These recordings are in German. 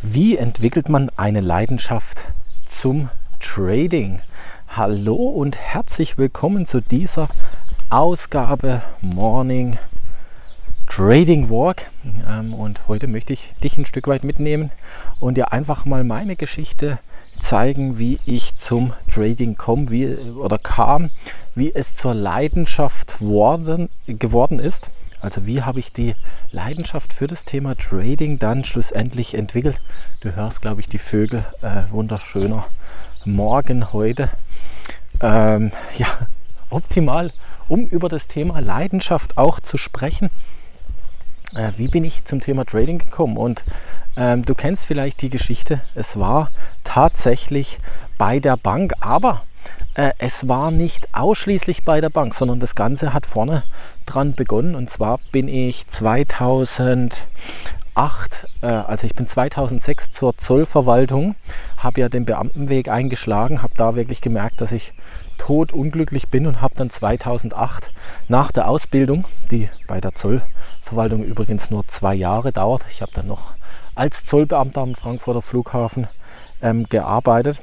Wie entwickelt man eine Leidenschaft zum Trading? Hallo und herzlich willkommen zu dieser Ausgabe Morning Trading Walk. Ähm, und heute möchte ich dich ein Stück weit mitnehmen und dir einfach mal meine Geschichte zeigen, wie ich zum Trading komme, wie, oder kam, wie es zur Leidenschaft worden, geworden ist. Also wie habe ich die Leidenschaft für das Thema Trading dann schlussendlich entwickelt? Du hörst, glaube ich, die Vögel. Äh, wunderschöner Morgen heute. Ähm, ja, optimal, um über das Thema Leidenschaft auch zu sprechen. Äh, wie bin ich zum Thema Trading gekommen? Und ähm, du kennst vielleicht die Geschichte. Es war tatsächlich bei der Bank, aber äh, es war nicht ausschließlich bei der Bank, sondern das Ganze hat vorne dran begonnen. Und zwar bin ich 2008, äh, also ich bin 2006 zur Zollverwaltung, habe ja den Beamtenweg eingeschlagen, habe da wirklich gemerkt, dass ich tot unglücklich bin und habe dann 2008 nach der Ausbildung, die bei der Zollverwaltung übrigens nur zwei Jahre dauert, ich habe dann noch als Zollbeamter am Frankfurter Flughafen ähm, gearbeitet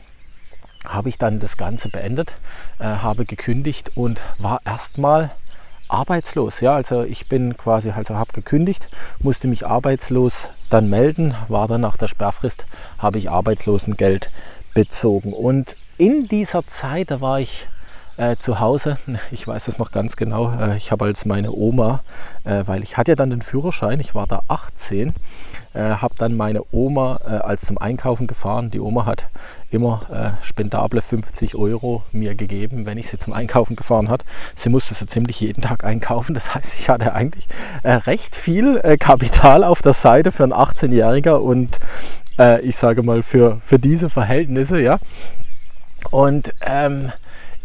habe ich dann das Ganze beendet, äh, habe gekündigt und war erstmal arbeitslos. Ja, also ich bin quasi, also habe gekündigt, musste mich arbeitslos dann melden, war dann nach der Sperrfrist, habe ich Arbeitslosengeld bezogen. Und in dieser Zeit, da war ich äh, zu Hause. Ich weiß es noch ganz genau. Äh, ich habe als meine Oma, äh, weil ich hatte ja dann den Führerschein, ich war da 18, äh, habe dann meine Oma äh, als zum Einkaufen gefahren. Die Oma hat immer äh, spendable 50 Euro mir gegeben, wenn ich sie zum Einkaufen gefahren hat. Sie musste so ziemlich jeden Tag einkaufen. Das heißt, ich hatte eigentlich recht viel Kapital auf der Seite für einen 18-Jähriger und ich sage mal für, für diese Verhältnisse, ja. Und ähm,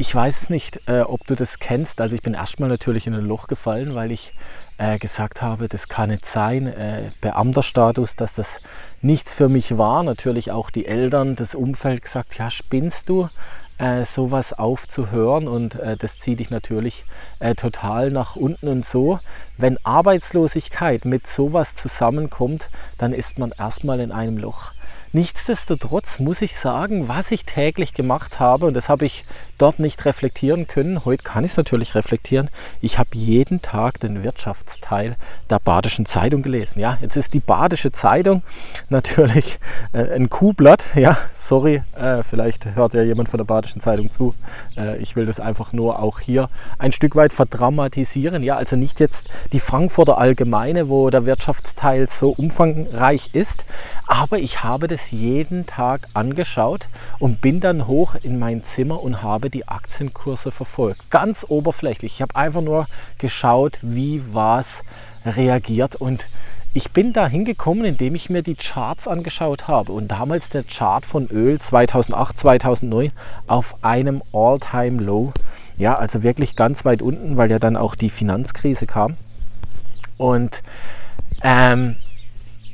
ich weiß nicht, äh, ob du das kennst. Also ich bin erstmal natürlich in ein Loch gefallen, weil ich äh, gesagt habe, das kann nicht sein. Äh, Beamterstatus, dass das nichts für mich war. Natürlich auch die Eltern, das Umfeld gesagt, ja, spinnst du? Äh, sowas aufzuhören und äh, das zieht dich natürlich äh, total nach unten und so. Wenn Arbeitslosigkeit mit sowas zusammenkommt, dann ist man erstmal in einem Loch. Nichtsdestotrotz muss ich sagen, was ich täglich gemacht habe, und das habe ich dort nicht reflektieren können, heute kann ich es natürlich reflektieren, ich habe jeden Tag den Wirtschaftsteil der Badischen Zeitung gelesen. Ja, jetzt ist die Badische Zeitung natürlich äh, ein Kuhblatt. Ja, sorry, äh, vielleicht hört ja jemand von der Badischen Zeitung zu. Äh, ich will das einfach nur auch hier ein Stück weit verdramatisieren. Ja, also nicht jetzt die Frankfurter Allgemeine, wo der Wirtschaftsteil so umfangreich ist, aber ich habe das das jeden Tag angeschaut und bin dann hoch in mein Zimmer und habe die Aktienkurse verfolgt. Ganz oberflächlich. Ich habe einfach nur geschaut, wie was reagiert und ich bin da hingekommen, indem ich mir die Charts angeschaut habe und damals der Chart von Öl 2008, 2009 auf einem All-Time-Low. Ja, also wirklich ganz weit unten, weil ja dann auch die Finanzkrise kam. Und ähm,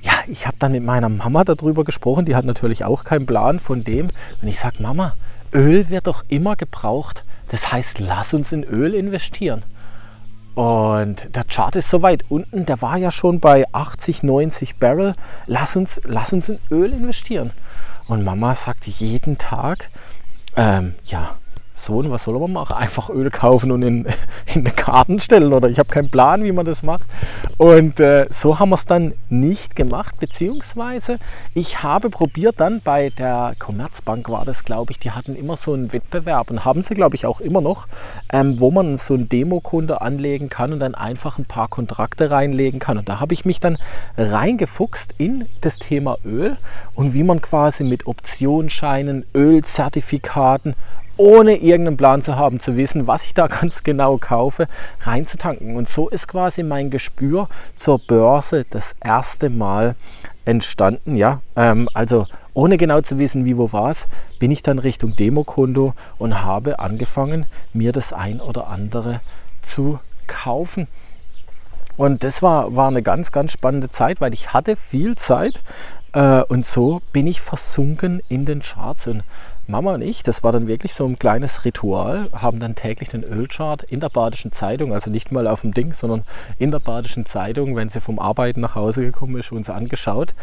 ja, ich habe dann mit meiner Mama darüber gesprochen, die hat natürlich auch keinen Plan von dem. Und ich sage, Mama, Öl wird doch immer gebraucht. Das heißt, lass uns in Öl investieren. Und der Chart ist so weit unten, der war ja schon bei 80, 90 Barrel. Lass uns, lass uns in Öl investieren. Und Mama sagte jeden Tag, ähm, ja, Sohn, was soll man machen? Einfach Öl kaufen und in, in den Garten stellen oder ich habe keinen Plan, wie man das macht. Und äh, so haben wir es dann nicht gemacht, beziehungsweise ich habe probiert dann bei der Commerzbank war das, glaube ich, die hatten immer so einen Wettbewerb und haben sie, glaube ich, auch immer noch, ähm, wo man so ein Demokunde anlegen kann und dann einfach ein paar Kontrakte reinlegen kann. Und da habe ich mich dann reingefuchst in das Thema Öl und wie man quasi mit Optionsscheinen, Ölzertifikaten ohne irgendeinen Plan zu haben, zu wissen, was ich da ganz genau kaufe, reinzutanken. Und so ist quasi mein Gespür zur Börse das erste Mal entstanden. Ja, ähm, also ohne genau zu wissen, wie wo war es, bin ich dann Richtung Demokonto und habe angefangen, mir das ein oder andere zu kaufen. Und das war, war eine ganz, ganz spannende Zeit, weil ich hatte viel Zeit äh, und so bin ich versunken in den Charts. Und Mama und ich, das war dann wirklich so ein kleines Ritual, haben dann täglich den Ölchart in der Badischen Zeitung, also nicht mal auf dem Ding, sondern in der Badischen Zeitung, wenn sie vom Arbeiten nach Hause gekommen ist, uns angeschaut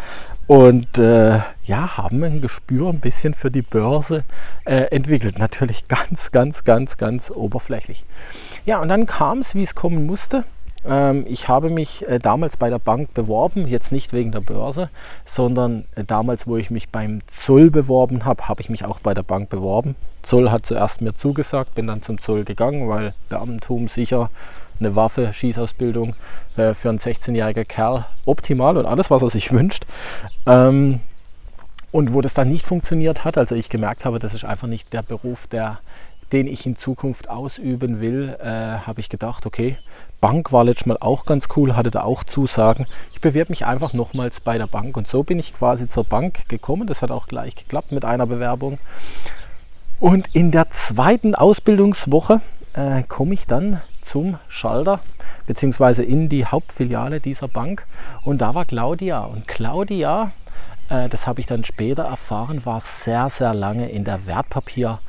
und äh, ja, haben ein Gespür ein bisschen für die Börse äh, entwickelt. Natürlich ganz, ganz, ganz, ganz oberflächlich. Ja, und dann kam es, wie es kommen musste. Ähm, ich habe mich äh, damals bei der Bank beworben, jetzt nicht wegen der Börse, sondern äh, damals, wo ich mich beim Zoll beworben habe, habe ich mich auch bei der Bank beworben. Zoll hat zuerst mir zugesagt, bin dann zum Zoll gegangen, weil Beamtentum sicher eine Waffe, Schießausbildung äh, für einen 16-jährigen Kerl optimal und alles, was er sich wünscht. Ähm, und wo das dann nicht funktioniert hat, also ich gemerkt habe, das ist einfach nicht der Beruf, der den ich in Zukunft ausüben will, äh, habe ich gedacht, okay, Bank war letztes Mal auch ganz cool, hatte da auch Zusagen. Ich bewerbe mich einfach nochmals bei der Bank und so bin ich quasi zur Bank gekommen. Das hat auch gleich geklappt mit einer Bewerbung. Und in der zweiten Ausbildungswoche äh, komme ich dann zum Schalter beziehungsweise in die Hauptfiliale dieser Bank und da war Claudia und Claudia, äh, das habe ich dann später erfahren, war sehr, sehr lange in der Wertpapier-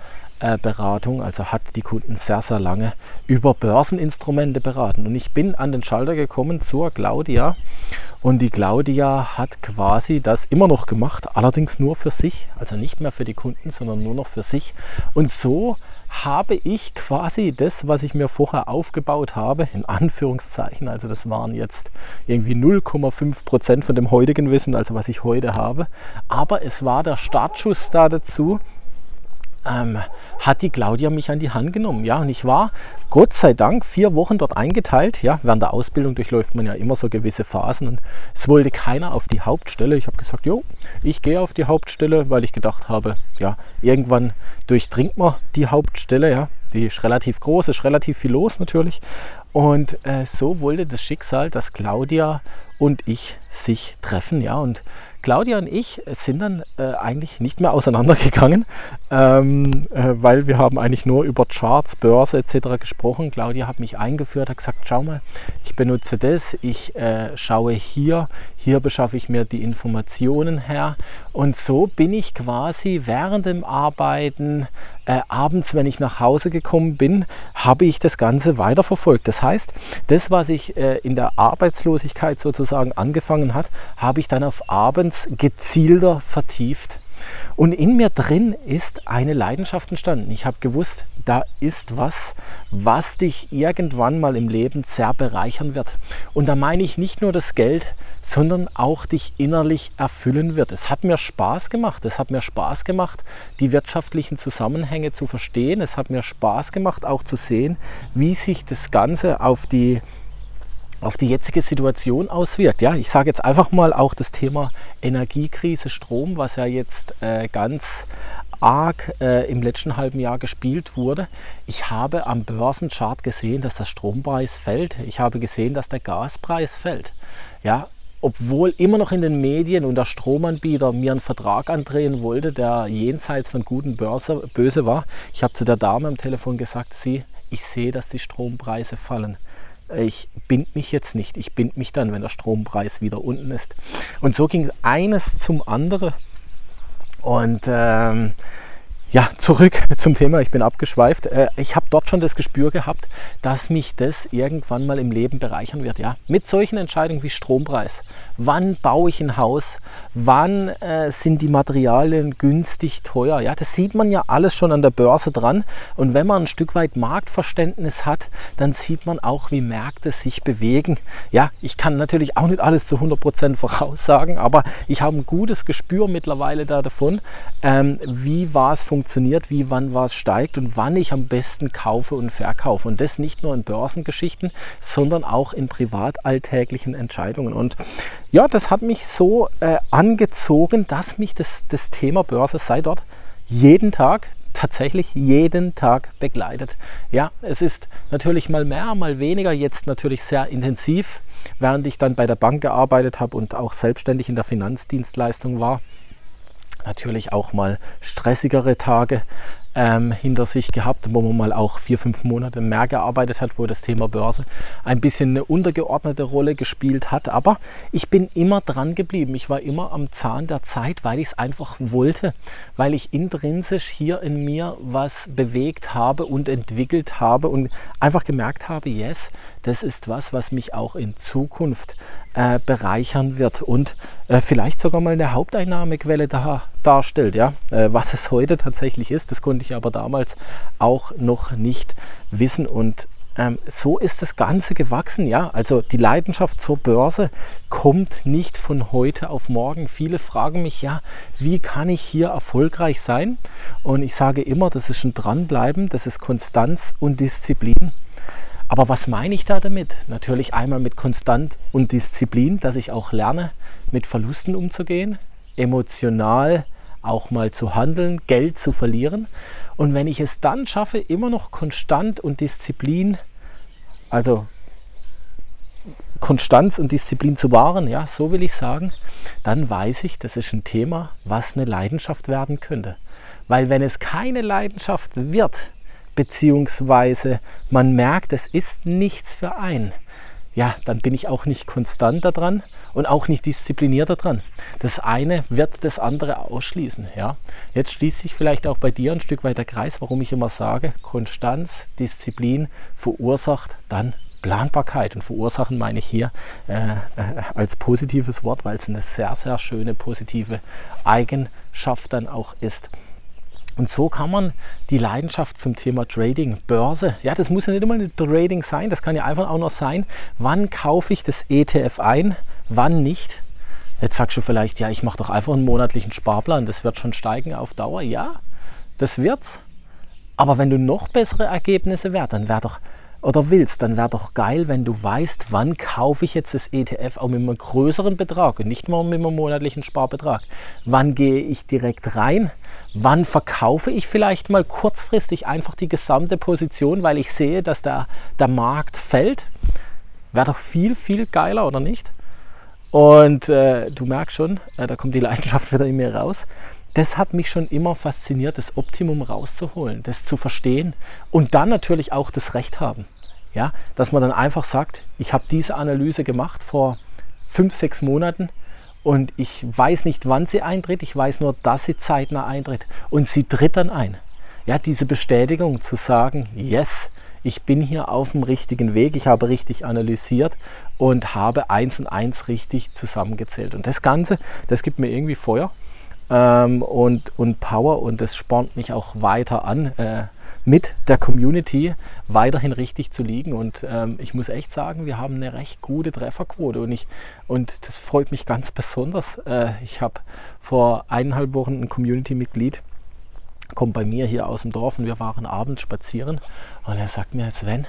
Beratung, also hat die Kunden sehr, sehr lange über Börseninstrumente beraten. Und ich bin an den Schalter gekommen zur Claudia und die Claudia hat quasi das immer noch gemacht, allerdings nur für sich, also nicht mehr für die Kunden, sondern nur noch für sich. Und so habe ich quasi das, was ich mir vorher aufgebaut habe, in Anführungszeichen, also das waren jetzt irgendwie 0,5 Prozent von dem heutigen Wissen, also was ich heute habe, aber es war der Startschuss da dazu, ähm, hat die Claudia mich an die Hand genommen. Ja, und ich war Gott sei Dank vier Wochen dort eingeteilt. Ja, während der Ausbildung durchläuft man ja immer so gewisse Phasen und es wollte keiner auf die Hauptstelle. Ich habe gesagt, jo, ich gehe auf die Hauptstelle, weil ich gedacht habe, ja, irgendwann durchdringt man die Hauptstelle. Ja, die ist relativ groß, ist relativ viel los natürlich. Und äh, so wollte das Schicksal, dass Claudia und ich sich treffen. Ja, und Claudia und ich sind dann äh, eigentlich nicht mehr auseinandergegangen, ähm, äh, weil wir haben eigentlich nur über Charts, Börse etc. gesprochen. Claudia hat mich eingeführt, hat gesagt, schau mal, ich benutze das, ich äh, schaue hier, hier beschaffe ich mir die Informationen her. Und so bin ich quasi während dem Arbeiten, äh, abends, wenn ich nach Hause gekommen bin, habe ich das Ganze weiterverfolgt. Das heißt, das, was ich äh, in der Arbeitslosigkeit sozusagen angefangen hat, habe ich dann auf abends gezielter vertieft. Und in mir drin ist eine Leidenschaft entstanden. Ich habe gewusst, da ist was, was dich irgendwann mal im Leben sehr bereichern wird. Und da meine ich nicht nur das Geld, sondern auch dich innerlich erfüllen wird. Es hat mir Spaß gemacht. Es hat mir Spaß gemacht, die wirtschaftlichen Zusammenhänge zu verstehen. Es hat mir Spaß gemacht, auch zu sehen, wie sich das Ganze auf die auf die jetzige Situation auswirkt. Ja, ich sage jetzt einfach mal auch das Thema Energiekrise, Strom, was ja jetzt äh, ganz arg äh, im letzten halben Jahr gespielt wurde. Ich habe am Börsenchart gesehen, dass der Strompreis fällt. Ich habe gesehen, dass der Gaspreis fällt. Ja, obwohl immer noch in den Medien und der Stromanbieter mir einen Vertrag andrehen wollte, der jenseits von guten Börse, böse war. Ich habe zu der Dame am Telefon gesagt, sie, ich sehe, dass die Strompreise fallen ich bind mich jetzt nicht, ich bind mich dann, wenn der Strompreis wieder unten ist. Und so ging eines zum anderen. Und ähm, ja, zurück zum Thema, ich bin abgeschweift. Äh, ich habe dort schon das Gespür gehabt, dass mich das irgendwann mal im Leben bereichern wird. Ja? Mit solchen Entscheidungen wie Strompreis. Wann baue ich ein Haus? Wann äh, sind die Materialien günstig, teuer? Ja, das sieht man ja alles schon an der Börse dran. Und wenn man ein Stück weit Marktverständnis hat, dann sieht man auch, wie Märkte sich bewegen. Ja, ich kann natürlich auch nicht alles zu 100% voraussagen, aber ich habe ein gutes Gespür mittlerweile da davon, ähm, wie was funktioniert funktioniert, wie wann was steigt und wann ich am besten kaufe und verkaufe. Und das nicht nur in Börsengeschichten, sondern auch in privatalltäglichen Entscheidungen. Und ja, das hat mich so äh, angezogen, dass mich das, das Thema Börse sei dort jeden Tag tatsächlich jeden Tag begleitet. Ja, es ist natürlich mal mehr, mal weniger, jetzt natürlich sehr intensiv, während ich dann bei der Bank gearbeitet habe und auch selbstständig in der Finanzdienstleistung war natürlich auch mal stressigere Tage. ähm, hinter sich gehabt, wo man mal auch vier, fünf Monate mehr gearbeitet hat, wo das Thema Börse ein bisschen eine untergeordnete Rolle gespielt hat. Aber ich bin immer dran geblieben. Ich war immer am Zahn der Zeit, weil ich es einfach wollte, weil ich intrinsisch hier in mir was bewegt habe und entwickelt habe und einfach gemerkt habe, yes, das ist was, was mich auch in Zukunft äh, bereichern wird und äh, vielleicht sogar mal eine Haupteinnahmequelle da, darstellt. Ja? Äh, was es heute tatsächlich ist, das konnte ich aber damals auch noch nicht wissen und ähm, so ist das Ganze gewachsen. Ja? Also die Leidenschaft zur Börse kommt nicht von heute auf morgen. Viele fragen mich, ja, wie kann ich hier erfolgreich sein? Und ich sage immer, das ist ein Dranbleiben, das ist Konstanz und Disziplin. Aber was meine ich da damit? Natürlich einmal mit Konstant und Disziplin, dass ich auch lerne, mit Verlusten umzugehen, emotional auch mal zu handeln, Geld zu verlieren. Und wenn ich es dann schaffe, immer noch konstant und Disziplin, also Konstanz und Disziplin zu wahren, ja, so will ich sagen, dann weiß ich, das ist ein Thema, was eine Leidenschaft werden könnte. Weil wenn es keine Leidenschaft wird, beziehungsweise man merkt, es ist nichts für einen, ja, dann bin ich auch nicht konstant daran und auch nicht diszipliniert daran. Das eine wird das andere ausschließen. Ja. Jetzt schließt sich vielleicht auch bei dir ein Stück weit der Kreis, warum ich immer sage, Konstanz, Disziplin verursacht dann Planbarkeit. Und verursachen meine ich hier äh, äh, als positives Wort, weil es eine sehr, sehr schöne positive Eigenschaft dann auch ist. Und so kann man die Leidenschaft zum Thema Trading, Börse, ja, das muss ja nicht immer ein Trading sein, das kann ja einfach auch noch sein, wann kaufe ich das ETF ein, wann nicht. Jetzt sagst du vielleicht, ja, ich mache doch einfach einen monatlichen Sparplan, das wird schon steigen auf Dauer. Ja, das wird's. Aber wenn du noch bessere Ergebnisse wert, dann wäre doch oder willst, dann wäre doch geil, wenn du weißt, wann kaufe ich jetzt das ETF auch mit einem größeren Betrag und nicht mal mit einem monatlichen Sparbetrag. Wann gehe ich direkt rein? Wann verkaufe ich vielleicht mal kurzfristig einfach die gesamte Position, weil ich sehe, dass der, der Markt fällt? Wäre doch viel, viel geiler, oder nicht? Und äh, du merkst schon, äh, da kommt die Leidenschaft wieder in mir raus. Das hat mich schon immer fasziniert, das Optimum rauszuholen, das zu verstehen und dann natürlich auch das Recht haben. Ja, dass man dann einfach sagt, ich habe diese Analyse gemacht vor fünf, sechs Monaten und ich weiß nicht, wann sie eintritt, ich weiß nur, dass sie zeitnah eintritt und sie tritt dann ein. Ja, diese Bestätigung zu sagen, yes, ich bin hier auf dem richtigen Weg, ich habe richtig analysiert und habe eins und eins richtig zusammengezählt. Und das Ganze, das gibt mir irgendwie Feuer ähm, und, und Power und das spornt mich auch weiter an. Äh, mit der Community weiterhin richtig zu liegen. Und ähm, ich muss echt sagen, wir haben eine recht gute Trefferquote und, ich, und das freut mich ganz besonders. Äh, ich habe vor eineinhalb Wochen ein Community-Mitglied, kommt bei mir hier aus dem Dorf und wir waren abends spazieren und er sagt mir, Sven,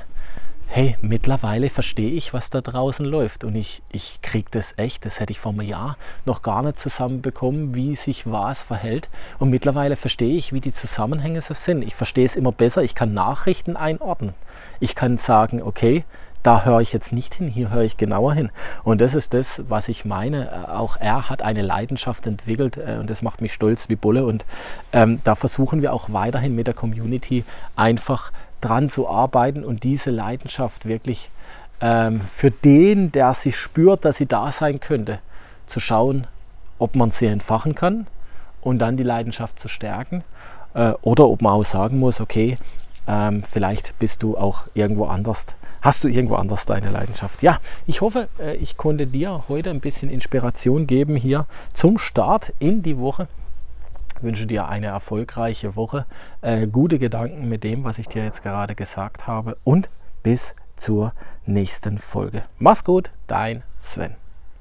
hey, mittlerweile verstehe ich, was da draußen läuft. Und ich, ich kriege das echt, das hätte ich vor einem Jahr noch gar nicht zusammenbekommen, wie sich was verhält. Und mittlerweile verstehe ich, wie die Zusammenhänge so sind. Ich verstehe es immer besser, ich kann Nachrichten einordnen. Ich kann sagen, okay, da höre ich jetzt nicht hin, hier höre ich genauer hin. Und das ist das, was ich meine. Auch er hat eine Leidenschaft entwickelt äh, und das macht mich stolz wie Bulle. Und ähm, da versuchen wir auch weiterhin mit der Community einfach dran zu arbeiten und diese Leidenschaft wirklich ähm, für den, der sie spürt, dass sie da sein könnte, zu schauen, ob man sie entfachen kann und dann die Leidenschaft zu stärken. Äh, oder ob man auch sagen muss, okay, ähm, vielleicht bist du auch irgendwo anders, hast du irgendwo anders deine Leidenschaft. Ja, ich hoffe, äh, ich konnte dir heute ein bisschen Inspiration geben hier zum Start in die Woche wünsche dir eine erfolgreiche Woche, äh, gute Gedanken mit dem, was ich dir jetzt gerade gesagt habe und bis zur nächsten Folge. Mach's gut, dein Sven.